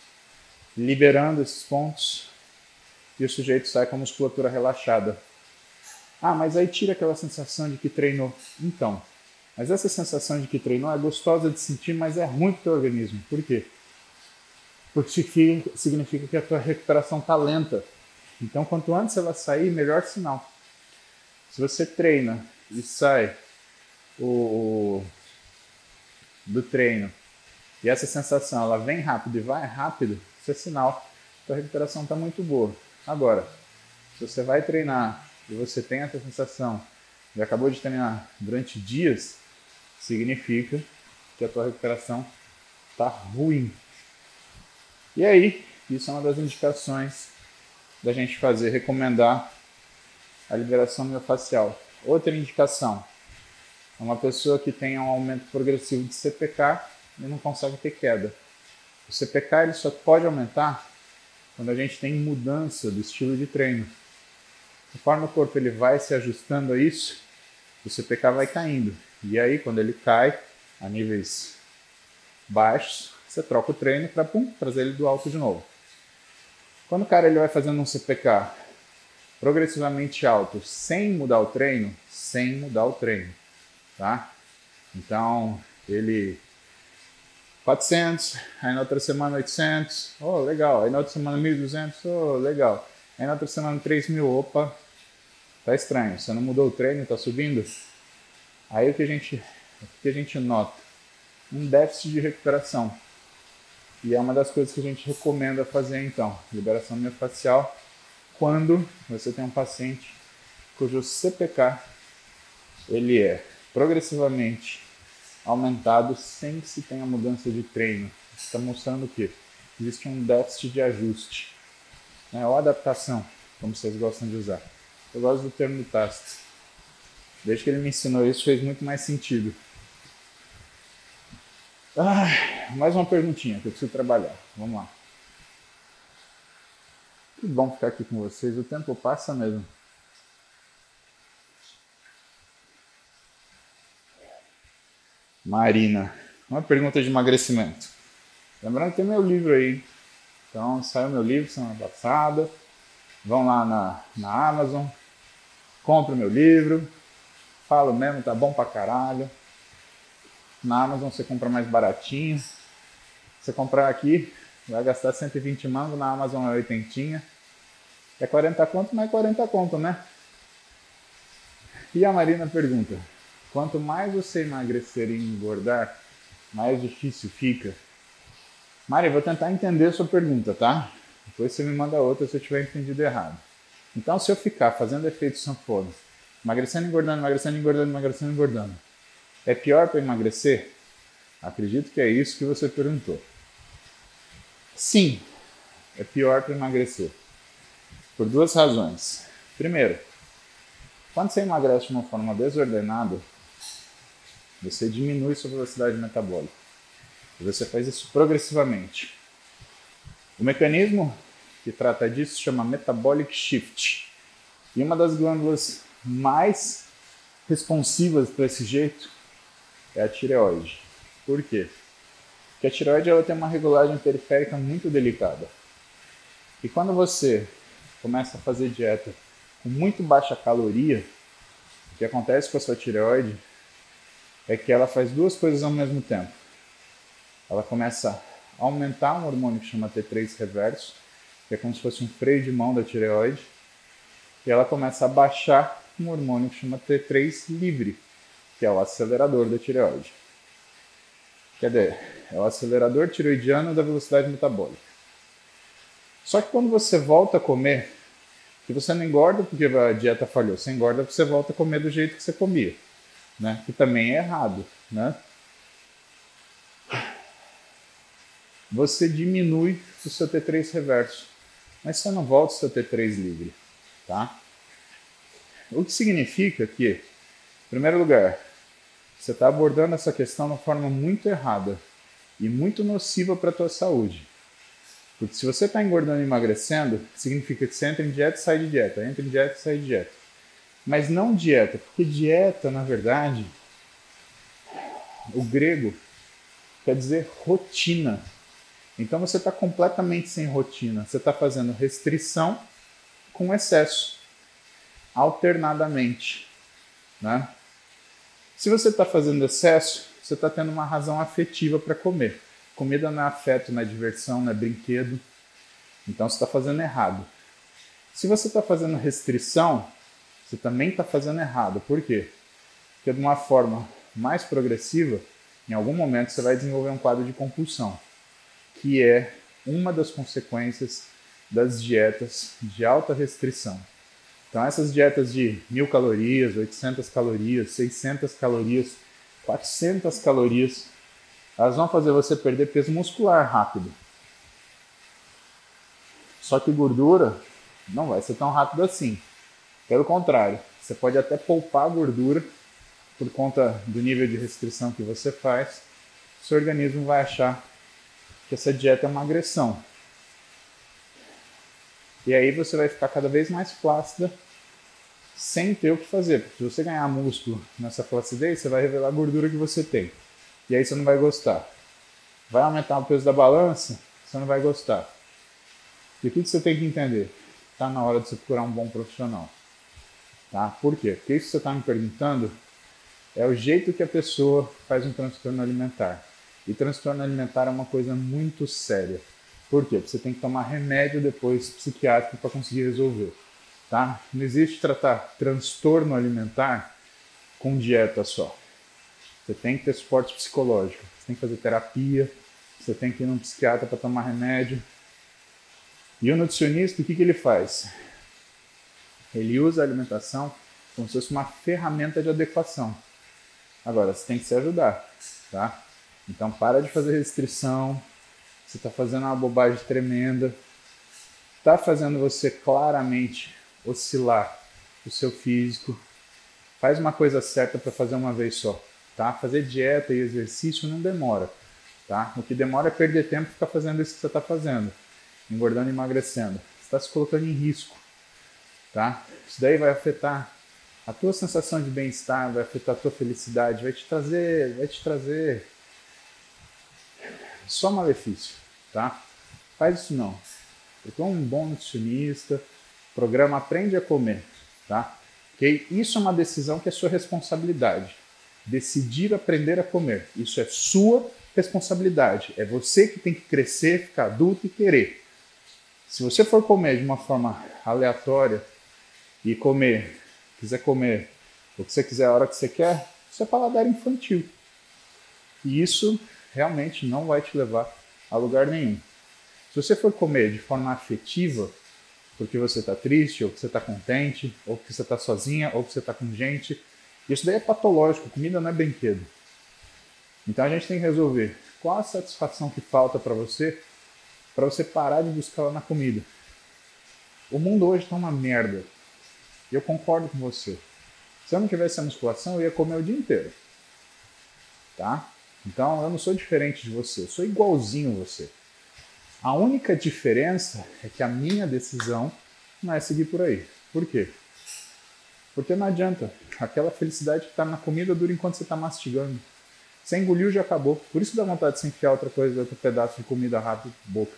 liberando esses pontos e o sujeito sai com a musculatura relaxada. Ah, mas aí tira aquela sensação de que treinou. Então, mas essa sensação de que treinou é gostosa de sentir, mas é ruim para o teu organismo. Por quê? porque significa que a tua recuperação está lenta. Então, quanto antes ela sair, melhor sinal. Se você treina e sai o, do treino e essa sensação ela vem rápido e vai rápido, isso é sinal que a recuperação está muito boa. Agora, se você vai treinar e você tem essa sensação e acabou de treinar durante dias, significa que a tua recuperação está ruim. E aí, isso é uma das indicações da gente fazer, recomendar a liberação miofascial. Outra indicação uma pessoa que tem um aumento progressivo de CPK e não consegue ter queda. O CPK ele só pode aumentar quando a gente tem mudança do estilo de treino. Conforme o corpo ele vai se ajustando a isso, o CPK vai caindo. E aí, quando ele cai a níveis baixos, Você troca o treino para trazer ele do alto de novo. Quando o cara ele vai fazendo um CPK progressivamente alto sem mudar o treino, sem mudar o treino, tá? Então, ele 400, aí na outra semana 800, oh, legal. Aí na outra semana 1.200, oh, legal. Aí na outra semana 3.000, opa, tá estranho. Você não mudou o treino, tá subindo? Aí o que a gente, o que a gente nota? Um déficit de recuperação. E é uma das coisas que a gente recomenda fazer então, liberação miofascial, quando você tem um paciente cujo CPK ele é progressivamente aumentado sem que se tenha mudança de treino. Está mostrando que existe um déficit de ajuste, né? ou adaptação, como vocês gostam de usar. Eu gosto do termo Tácito. Desde que ele me ensinou isso, fez muito mais sentido. Ah, mais uma perguntinha que eu preciso trabalhar. Vamos lá. Que bom ficar aqui com vocês. O tempo passa mesmo. Marina, uma pergunta de emagrecimento. Lembrando que tem meu livro aí. Então, saiu meu livro semana passada. Vão lá na, na Amazon, compra meu livro. Falo mesmo, tá bom pra caralho. Na Amazon você compra mais baratinho. Você comprar aqui, vai gastar 120 mangos, na Amazon é 80. É 40 conto, mas é 40 conto, né? E a Marina pergunta: Quanto mais você emagrecer e engordar, mais difícil fica. Mari, vou tentar entender a sua pergunta, tá? Depois você me manda outra se eu tiver entendido errado. Então, se eu ficar fazendo efeito sanfona, emagrecendo, engordando, emagrecendo, engordando, emagrecendo, engordando, é pior para emagrecer? Acredito que é isso que você perguntou. Sim, é pior para emagrecer. Por duas razões. Primeiro, quando você emagrece de uma forma desordenada, você diminui sua velocidade metabólica. Você faz isso progressivamente. O mecanismo que trata disso chama metabolic shift. E uma das glândulas mais responsivas para esse jeito é a tireoide. Por quê? Porque a tireoide ela tem uma regulagem periférica muito delicada. E quando você começa a fazer dieta com muito baixa caloria, o que acontece com a sua tireoide é que ela faz duas coisas ao mesmo tempo. Ela começa a aumentar um hormônio que chama T3 reverso, que é como se fosse um freio de mão da tireoide, e ela começa a baixar um hormônio que chama T3 livre, que é o acelerador da tireoide. Quer dizer, é o acelerador tiroidiano da velocidade metabólica. Só que quando você volta a comer, que você não engorda porque a dieta falhou, você engorda porque você volta a comer do jeito que você comia né? que também é errado. Né? Você diminui o seu T3 reverso, mas você não volta o seu T3 livre. Tá? O que significa que, em primeiro lugar, você está abordando essa questão de uma forma muito errada e muito nociva para a tua saúde. Porque se você está engordando e emagrecendo, significa que você entra em dieta e sai de dieta, entra em dieta e sai de dieta mas não dieta, porque dieta, na verdade, o grego quer dizer rotina. Então você está completamente sem rotina. Você está fazendo restrição com excesso, alternadamente. Né? Se você está fazendo excesso, você está tendo uma razão afetiva para comer. Comida não é afeto, não é diversão, não é brinquedo. Então você está fazendo errado. Se você está fazendo restrição, você também está fazendo errado. Por quê? Porque de uma forma mais progressiva, em algum momento você vai desenvolver um quadro de compulsão, que é uma das consequências das dietas de alta restrição. Então essas dietas de mil calorias, 800 calorias, 600 calorias, 400 calorias, elas vão fazer você perder peso muscular rápido. Só que gordura não vai ser tão rápido assim. Pelo contrário, você pode até poupar gordura por conta do nível de restrição que você faz. Seu organismo vai achar que essa dieta é uma agressão. E aí você vai ficar cada vez mais flácida sem ter o que fazer. Porque se você ganhar músculo nessa flacidez, você vai revelar a gordura que você tem. E aí você não vai gostar. vai aumentar o peso da balança, você não vai gostar. E o que você tem que entender? Está na hora de você procurar um bom profissional. Tá? Por quê? Porque isso que você está me perguntando é o jeito que a pessoa faz um transtorno alimentar. E transtorno alimentar é uma coisa muito séria. Por quê? Porque você tem que tomar remédio depois psiquiátrico para conseguir resolver. Tá? Não existe tratar transtorno alimentar com dieta só. Você tem que ter suporte psicológico, você tem que fazer terapia, você tem que ir num psiquiatra para tomar remédio. E o nutricionista, o que, que ele faz? Ele usa a alimentação como se fosse uma ferramenta de adequação. Agora, você tem que se ajudar, tá? Então, para de fazer restrição. Você está fazendo uma bobagem tremenda. Está fazendo você claramente oscilar o seu físico. Faz uma coisa certa para fazer uma vez só, tá? Fazer dieta e exercício não demora, tá? O que demora é perder tempo e ficar fazendo isso que você está fazendo, engordando e emagrecendo. Você está se colocando em risco, tá? Isso daí vai afetar a tua sensação de bem-estar, vai afetar a tua felicidade, vai te trazer, vai te trazer só malefício, tá? Faz isso não. Procura um bom nutricionista, programa Aprende a Comer, tá? Ok? Isso é uma decisão que é sua responsabilidade. Decidir aprender a comer. Isso é sua responsabilidade. É você que tem que crescer, ficar adulto e querer. Se você for comer de uma forma aleatória e comer, quiser comer o que você quiser a hora que você quer, isso é paladar infantil. E isso realmente não vai te levar a lugar nenhum. Se você for comer de forma afetiva, porque você está triste, ou que você está contente, ou que você está sozinha, ou que você está com gente, isso daí é patológico, comida não é brinquedo. Então a gente tem que resolver qual a satisfação que falta para você, para você parar de buscar ela na comida. O mundo hoje está uma merda. E eu concordo com você. Se eu não tivesse a musculação, eu ia comer o dia inteiro. Tá? Então eu não sou diferente de você, eu sou igualzinho a você. A única diferença é que a minha decisão não é seguir por aí. Por quê? Porque não adianta. Aquela felicidade que está na comida dura enquanto você está mastigando. Você engoliu já acabou. Por isso dá vontade de se enfiar outra coisa, outro pedaço de comida rápido boca.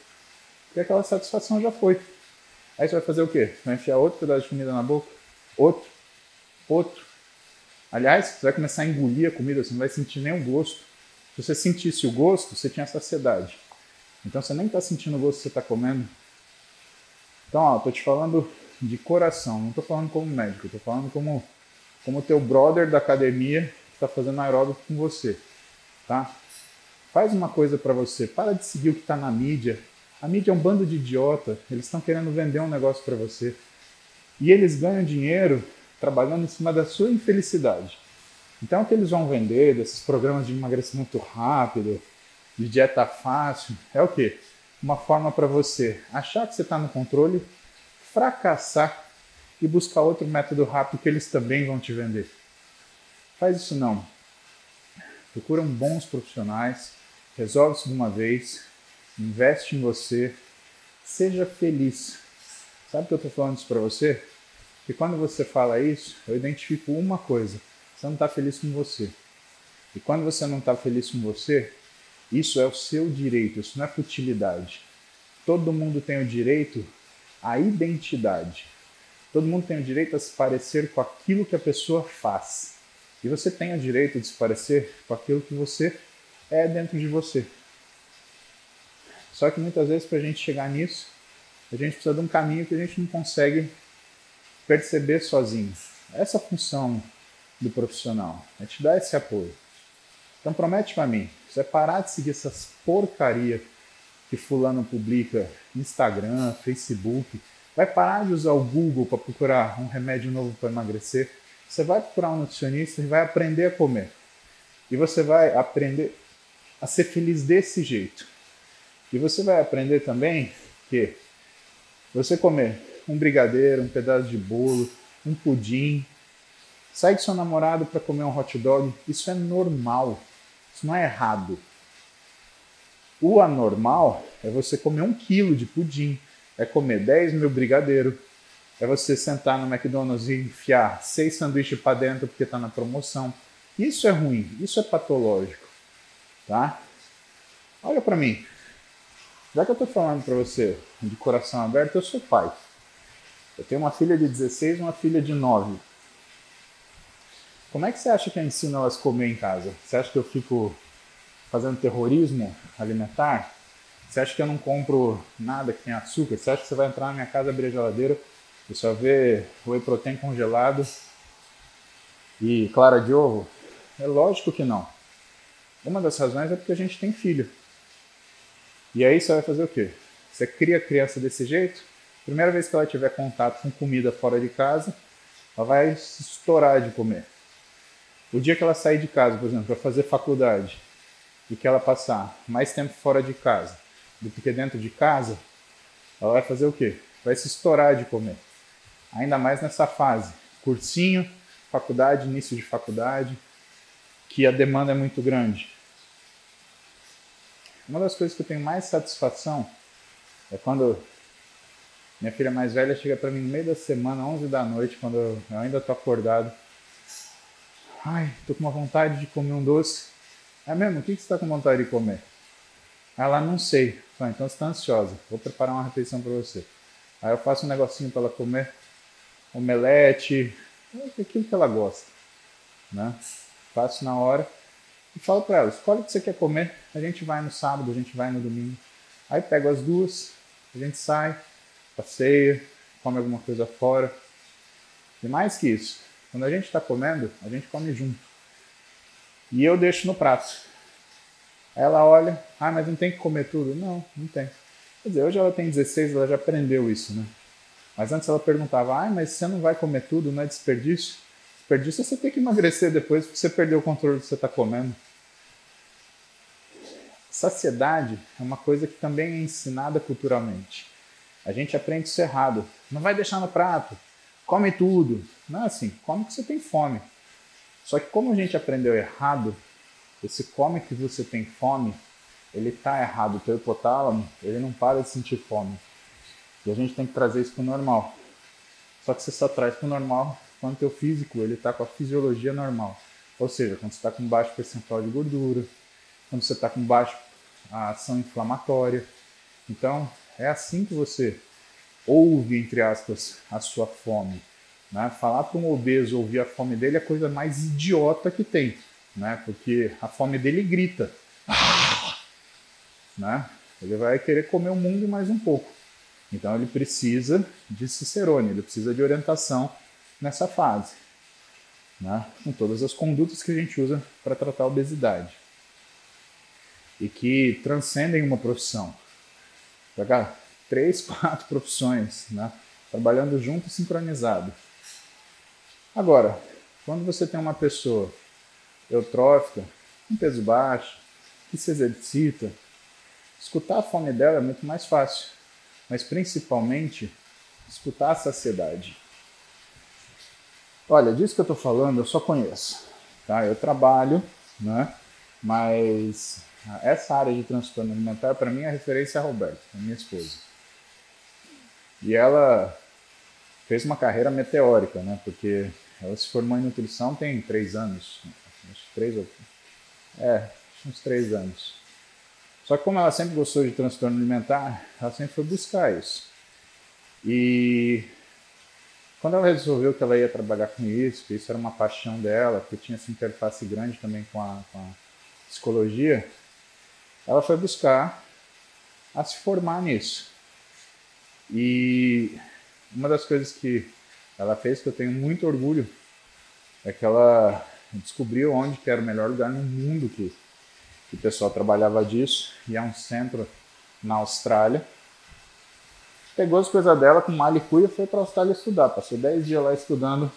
Porque aquela satisfação já foi. Aí você vai fazer o quê? Vai enfiar outro pedaço de comida na boca? Outro? Outro? Aliás, você vai começar a engolir a comida, você não vai sentir o gosto. Se você sentisse o gosto, você tinha saciedade. Então você nem está sentindo o gosto que você está comendo. Então, ó, tô te falando de coração, não tô falando como médico, tô falando como como teu brother da academia que está fazendo aeróbico com você, tá? Faz uma coisa para você, para de seguir o que está na mídia. A mídia é um bando de idiota, eles estão querendo vender um negócio para você. E eles ganham dinheiro trabalhando em cima da sua infelicidade. Então, o que eles vão vender desses programas de emagrecimento rápido, de dieta fácil, é o quê? Uma forma para você achar que você está no controle, fracassar e buscar outro método rápido que eles também vão te vender. Faz isso não. Procuram bons profissionais, resolve isso de uma vez, investe em você, seja feliz. Sabe que eu estou falando isso para você? Que quando você fala isso, eu identifico uma coisa você não está feliz com você. E quando você não está feliz com você, isso é o seu direito, isso não é futilidade. Todo mundo tem o direito à identidade. Todo mundo tem o direito a se parecer com aquilo que a pessoa faz. E você tem o direito de se parecer com aquilo que você é dentro de você. Só que muitas vezes, para a gente chegar nisso, a gente precisa de um caminho que a gente não consegue perceber sozinho. Essa função do profissional, é te dar esse apoio. Então promete para mim, você parar de seguir essas porcaria que fulano publica Instagram, Facebook, vai parar de usar o Google para procurar um remédio novo para emagrecer, você vai procurar um nutricionista e vai aprender a comer. E você vai aprender a ser feliz desse jeito. E você vai aprender também que você comer um brigadeiro, um pedaço de bolo, um pudim, Sai com seu namorado para comer um hot dog, isso é normal, isso não é errado. O anormal é você comer um quilo de pudim, é comer 10 mil brigadeiro, é você sentar no McDonald's e enfiar seis sanduíches para dentro porque está na promoção. Isso é ruim, isso é patológico, tá? Olha para mim. Já que eu estou falando para você de coração aberto, eu sou pai. Eu tenho uma filha de 16 e uma filha de 9. Como é que você acha que eu ensino elas a comer em casa? Você acha que eu fico fazendo terrorismo alimentar? Você acha que eu não compro nada que tem açúcar? Você acha que você vai entrar na minha casa, abrir a geladeira e só ver whey protein congelado e clara de ovo? É lógico que não. Uma das razões é porque a gente tem filho. E aí você vai fazer o quê? Você cria a criança desse jeito, primeira vez que ela tiver contato com comida fora de casa, ela vai se estourar de comer. O dia que ela sair de casa, por exemplo, para fazer faculdade, e que ela passar mais tempo fora de casa do que dentro de casa, ela vai fazer o quê? Vai se estourar de comer. Ainda mais nessa fase, cursinho, faculdade, início de faculdade, que a demanda é muito grande. Uma das coisas que eu tenho mais satisfação é quando minha filha mais velha chega para mim no meio da semana, 11 da noite, quando eu ainda tô acordado. Ai, tô com uma vontade de comer um doce. É mesmo? O que, você está com vontade de comer? Ela, não sei. Ah, então você está ansiosa. Vou preparar uma refeição para você. Aí eu faço um negocinho para ela comer. Omelete, aquilo que ela gosta. Né? Faço na hora e falo para ela, escolhe o que você quer comer, a gente vai no sábado, a gente vai no domingo. Aí pego as duas, a gente sai, passeia, come alguma coisa fora. E mais que isso, quando a gente está comendo, a gente come junto. E eu deixo no prato. Ela olha, ah, mas não tem que comer tudo? Não, não tem. Quer dizer, hoje ela tem 16, ela já aprendeu isso, né? Mas antes ela perguntava, ah, mas você não vai comer tudo, não é desperdício? Desperdício é você ter que emagrecer depois porque você perdeu o controle do que você está comendo. Saciedade é uma coisa que também é ensinada culturalmente. A gente aprende isso errado. Não vai deixar no prato. Come tudo. Não é assim. Come que você tem fome. Só que como a gente aprendeu errado, esse come que você tem fome, ele está errado. O teu hipotálamo, ele não para de sentir fome. E a gente tem que trazer isso para o normal. Só que você só traz para o normal quando o teu físico ele está com a fisiologia normal. Ou seja, quando você está com baixo percentual de gordura, quando você está com baixa ação inflamatória. Então, é assim que você ouve, entre aspas, a sua fome. Né? Falar para um obeso ouvir a fome dele é a coisa mais idiota que tem, né? porque a fome dele grita. Né? Ele vai querer comer o mundo mais um pouco. Então ele precisa de Cicerone, ele precisa de orientação nessa fase, né? com todas as condutas que a gente usa para tratar a obesidade e que transcendem uma profissão. Pegar três, quatro profissões, né? trabalhando junto e sincronizado. Agora, quando você tem uma pessoa eutrófica, com peso baixo, que se exercita, escutar a fome dela é muito mais fácil, mas principalmente escutar a saciedade. Olha, disso que eu estou falando eu só conheço, tá? Eu trabalho, né? Mas essa área de transtorno alimentar para mim a referência é a Roberta, a minha esposa. E ela fez uma carreira meteórica, né? Porque ela se formou em nutrição tem três anos. Acho três ou. É, uns três anos. Só que como ela sempre gostou de transtorno alimentar, ela sempre foi buscar isso. E quando ela resolveu que ela ia trabalhar com isso, que isso era uma paixão dela, que tinha essa interface grande também com a, com a psicologia, ela foi buscar a se formar nisso. E uma das coisas que ela fez que eu tenho muito orgulho é que ela descobriu onde que era o melhor lugar no mundo que, que o pessoal trabalhava disso, e é um centro na Austrália. Pegou as coisas dela com mala e cuia e foi para a Austrália estudar. Passou 10 dias lá estudando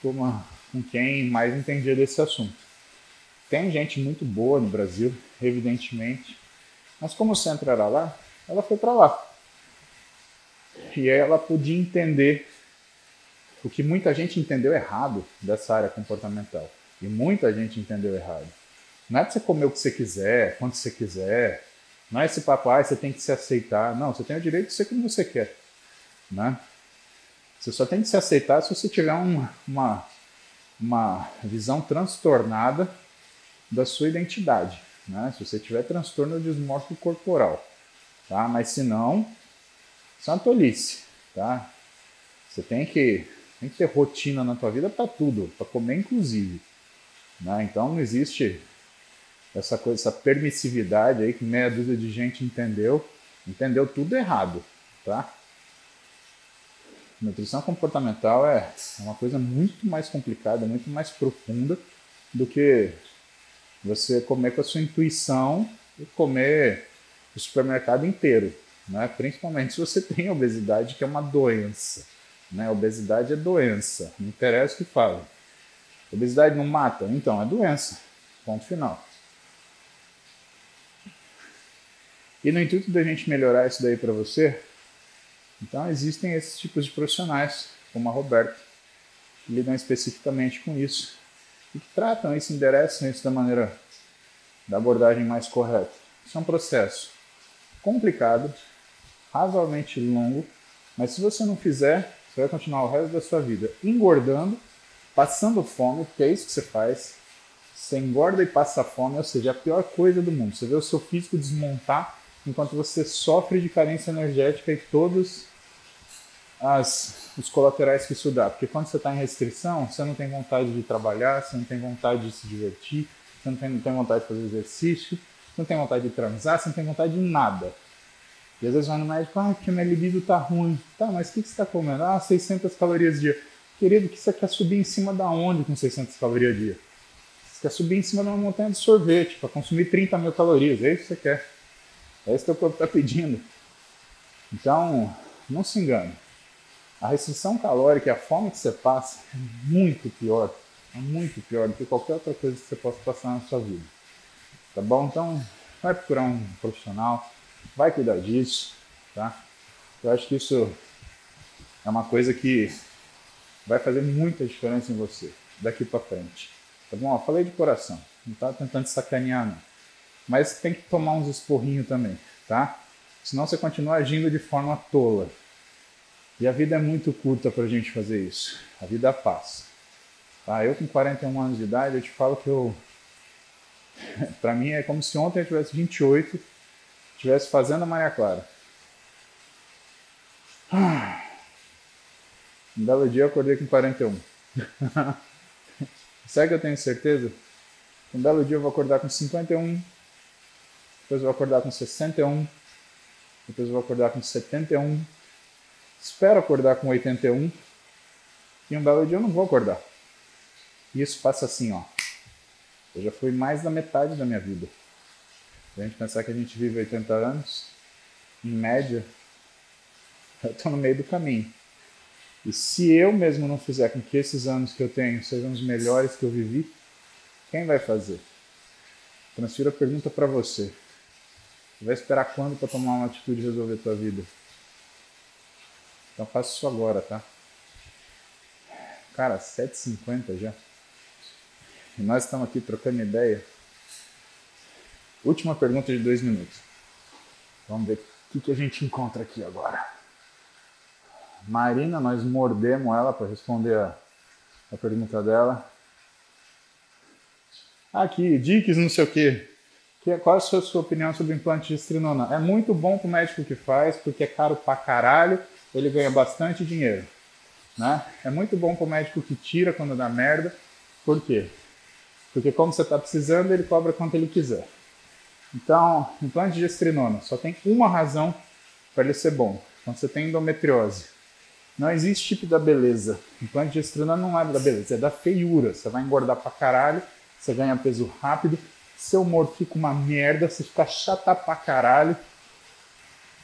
com, uma, com quem mais entendia desse assunto. Tem gente muito boa no Brasil, evidentemente, mas como o centro era lá, ela foi para lá. E aí ela podia entender o que muita gente entendeu errado dessa área comportamental. E muita gente entendeu errado. Não é para você comer o que você quiser, quando você quiser. Não é esse papai, você tem que se aceitar. Não, você tem o direito de ser como você quer. Né? Você só tem que se aceitar se você tiver uma, uma, uma visão transtornada da sua identidade. né? Se você tiver transtorno dismórfico corporal, tá? Mas se não, isso é tá? Você tem que, tem que ter rotina na tua vida para tudo, para comer inclusive. Né? Então não existe essa coisa, essa permissividade aí que meia dúzia de gente entendeu, entendeu tudo errado, tá? Nutrição comportamental é uma coisa muito mais complicada, muito mais profunda do que você comer com a sua intuição e comer o supermercado inteiro, né? Principalmente se você tem obesidade, que é uma doença, né? Obesidade é doença, não interessa o que fala. Obesidade não mata? Então, é doença. Ponto final. E no intuito da gente melhorar isso daí para você, então existem esses tipos de profissionais, como a Roberta, que lidam especificamente com isso e que tratam isso, endereçam isso da maneira da abordagem mais correta. Isso é um processo complicado, razoavelmente longo, mas se você não fizer, você vai continuar o resto da sua vida engordando, passando fome, porque é isso que você faz. Você engorda e passa fome, ou seja, é a pior coisa do mundo. Você vê o seu físico desmontar enquanto você sofre de carência energética e todos as, os colaterais que isso dá. Porque quando você está em restrição, você não tem vontade de trabalhar, você não tem vontade de se divertir, você não tem, não tem vontade de fazer exercício, você não tem vontade de transar, você não tem vontade de nada. E às vezes vai no médico, ah, porque minha libido tá ruim. Tá, mas o que, que você está comendo? Ah, 600 calorias dia. Querido, que você quer subir em cima da onde com 600 calorias dia? Você quer subir em cima de uma montanha de sorvete para consumir 30 mil calorias. É isso que você quer. É isso que o corpo está pedindo. Então, não se engane. A restrição calórica e a fome que você passa é muito pior, é muito pior do que qualquer outra coisa que você possa passar na sua vida. Tá bom? Então, vai procurar um profissional, vai cuidar disso, tá? Eu acho que isso é uma coisa que vai fazer muita diferença em você daqui para frente. Tá bom? Eu falei de coração, não tá tentando sacanear não. Mas tem que tomar uns esporrinhos também, tá? Senão você continua agindo de forma tola. E a vida é muito curta para a gente fazer isso. A vida passa. Tá? Eu com 41 anos de idade, eu te falo que eu. para mim é como se ontem eu tivesse 28, estivesse fazendo a Maria Clara. Um belo dia eu acordei com 41. Sabe que eu tenho certeza? Um belo dia eu vou acordar com 51, depois eu vou acordar com 61, depois eu vou acordar com 71 Espero acordar com 81 e um belo dia eu não vou acordar. Isso passa assim, ó. Eu já fui mais da metade da minha vida. Se a gente pensar que a gente vive 80 anos, em média, eu estou no meio do caminho. E se eu mesmo não fizer com que esses anos que eu tenho sejam os melhores que eu vivi, quem vai fazer? Transfiro a pergunta para você. Você vai esperar quando para tomar uma atitude e resolver a tua vida? Então faça isso agora, tá? Cara, 7h50 já. E nós estamos aqui trocando ideia. Última pergunta de dois minutos. Vamos ver o que, que a gente encontra aqui agora. Marina, nós mordemos ela para responder a, a pergunta dela. Aqui, dicas, não sei o quê. Que, qual é a sua, sua opinião sobre implante de estrinona? É muito bom pro médico que faz, porque é caro pra caralho ele ganha bastante dinheiro. Né? É muito bom para o médico que tira quando dá merda. Por quê? Porque como você está precisando, ele cobra quanto ele quiser. Então, implante de gestrinona só tem uma razão para ele ser bom. Quando você tem endometriose. Não existe tipo da beleza. Implante de gestrinona não é da beleza, é da feiura. Você vai engordar pra caralho, você ganha peso rápido, seu humor fica uma merda, você fica chata pra caralho.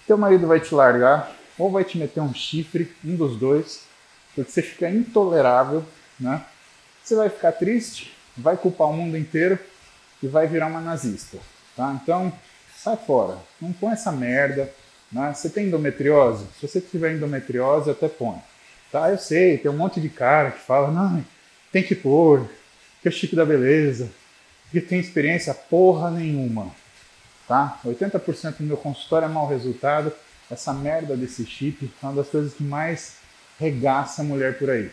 Teu marido vai te largar, ou vai te meter um chifre, um dos dois, porque você fica intolerável, né? Você vai ficar triste, vai culpar o mundo inteiro e vai virar uma nazista, tá? Então, sai fora, não põe essa merda, né? Você tem endometriose? Se você tiver endometriose, até põe, tá? Eu sei, tem um monte de cara que fala, não, tem que pôr, que é chique da beleza, que tem experiência porra nenhuma, tá? 80% do meu consultório é mau resultado, essa merda desse chip é uma das coisas que mais regaça a mulher por aí.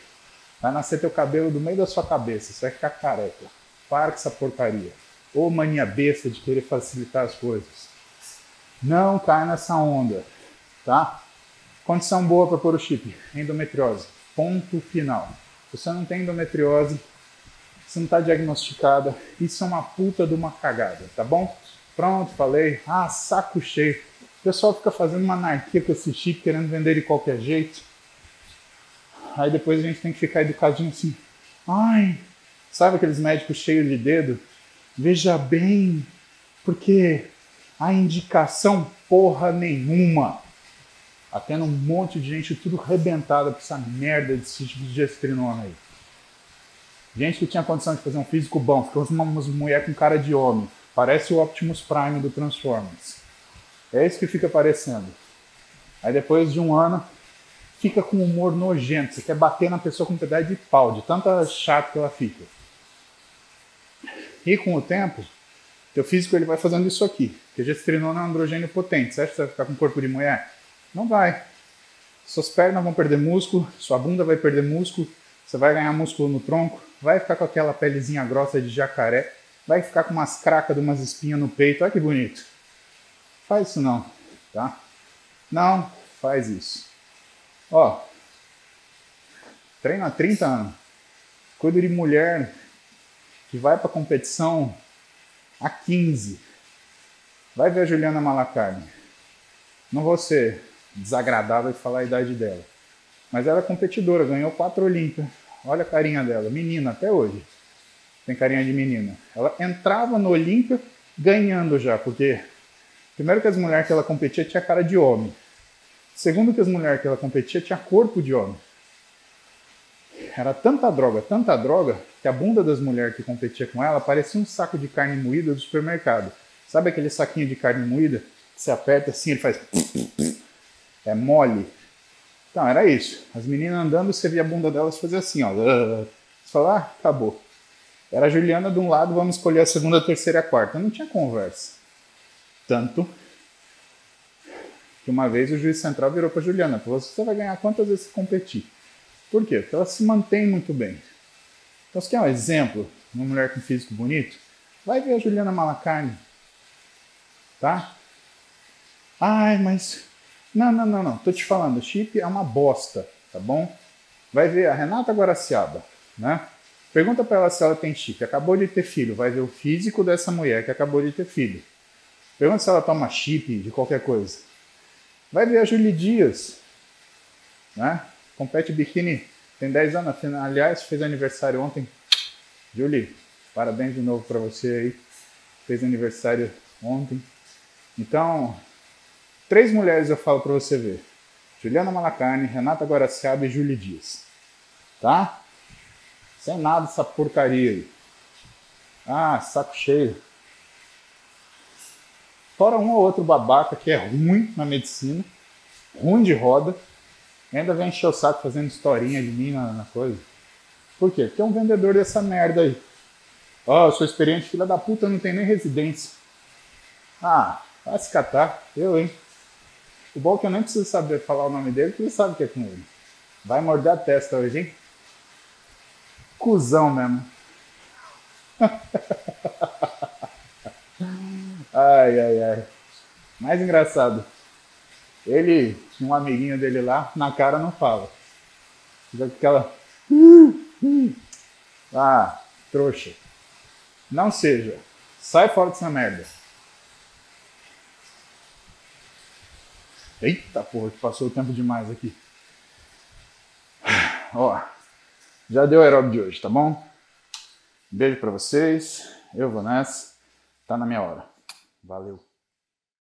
Vai nascer teu cabelo do meio da sua cabeça, você vai ficar careca. Para com essa porcaria, Ou mania besta de querer facilitar as coisas. Não cai nessa onda, tá? Condição boa para pôr o chip, endometriose. Ponto final. Se você não tem endometriose, você não está diagnosticada, isso é uma puta de uma cagada, tá bom? Pronto, falei. Ah, saco cheio. Pessoal fica fazendo uma anarquia com esse chip, querendo vender de qualquer jeito. Aí depois a gente tem que ficar educadinho assim. Ai, sabe aqueles médicos cheios de dedo? Veja bem, porque a indicação porra nenhuma. Atendo um monte de gente tudo rebentada com essa merda desse tipo de gestrinona aí. Gente que tinha condição de fazer um físico bom, ficou umas mulher com cara de homem. Parece o Optimus Prime do Transformers. É isso que fica parecendo. Aí depois de um ano, fica com um humor nojento. Você quer bater na pessoa com um pedaço de pau, de tanta chata que ela fica. E com o tempo, teu físico ele vai fazendo isso aqui. Porque gestrinona é um androgênio potente. Você acha que você vai ficar com corpo de mulher? Não vai. Suas pernas vão perder músculo, sua bunda vai perder músculo, você vai ganhar músculo no tronco, vai ficar com aquela pelezinha grossa de jacaré, vai ficar com umas cracas de umas espinhas no peito. Olha que bonito. Faz isso não, tá? Não faz isso. Ó, treino há 30 anos. Cuido de mulher que vai para competição há 15. Vai ver a Juliana Malacarne. Não vou ser desagradável e falar a idade dela. Mas ela é competidora, ganhou quatro Olímpias. Olha a carinha dela, menina até hoje. Tem carinha de menina. Ela entrava no Olímpia ganhando já, porque primeiro que as mulheres que ela competia tinha cara de homem. Segundo que as mulheres que ela competia tinha corpo de homem. Era tanta droga, tanta droga, que a bunda das mulheres que competia com ela parecia um saco de carne moída do supermercado. Sabe aquele saquinho de carne moída? Que você aperta assim, ele faz. É mole. Então, era isso. As meninas andando, você via a bunda delas fazer assim, ó. Você fala, ah, acabou. Era a Juliana de um lado, vamos escolher a segunda, a terceira e a quarta. Não tinha conversa. Tanto que uma vez o juiz central virou para Juliana, falou: você vai ganhar quantas vezes competir? Por quê? Porque ela se mantém muito bem. Então, você quer um exemplo? Uma mulher com físico bonito? Vai ver a Juliana Malacarne. Tá? Ai, mas. Não, não, não, não. Tô te falando, chip é uma bosta, tá bom? Vai ver a Renata Guaraciaba, né? Pergunta para ela se ela tem chip. Acabou de ter filho. Vai ver o físico dessa mulher que acabou de ter filho. Pergunta se ela toma chip de qualquer coisa. Vai ver a Julie Dias, né? Compete biquíni, tem 10 anos. Aliás, fez aniversário ontem. Julie, parabéns de novo para você aí. Fez aniversário ontem. Então, três mulheres eu falo para você ver. Juliana Malacarne, Renata Guaraciaba e Julie Dias. Tá? Sem nada essa porcaria aí. Ah, saco cheio. Fora um ou outro babaca que é ruim na medicina, ruim de roda, ainda vem encher o saco fazendo historinha de mim na, na coisa. Por quê? Porque é um vendedor dessa merda aí. Ó, oh, eu sou experiente, filha da puta, não tem nem residência. Ah, vai se catar. Eu, hein? O bom é que eu nem preciso saber falar o nome dele, porque ele sabe que é com ele. Vai morder a testa hoje, hein? Cusão mesmo. Ai, ai, ai. Mais engraçado. Ele, um amiguinho dele lá, na cara não fala. Fica aquela. Ah, trouxa. Não seja. Sai fora dessa merda. Eita porra, que passou o tempo demais aqui. Ó, já deu o aeróbio de hoje, tá bom? Beijo para vocês. Eu vou nessa. Tá na minha hora. Valeu.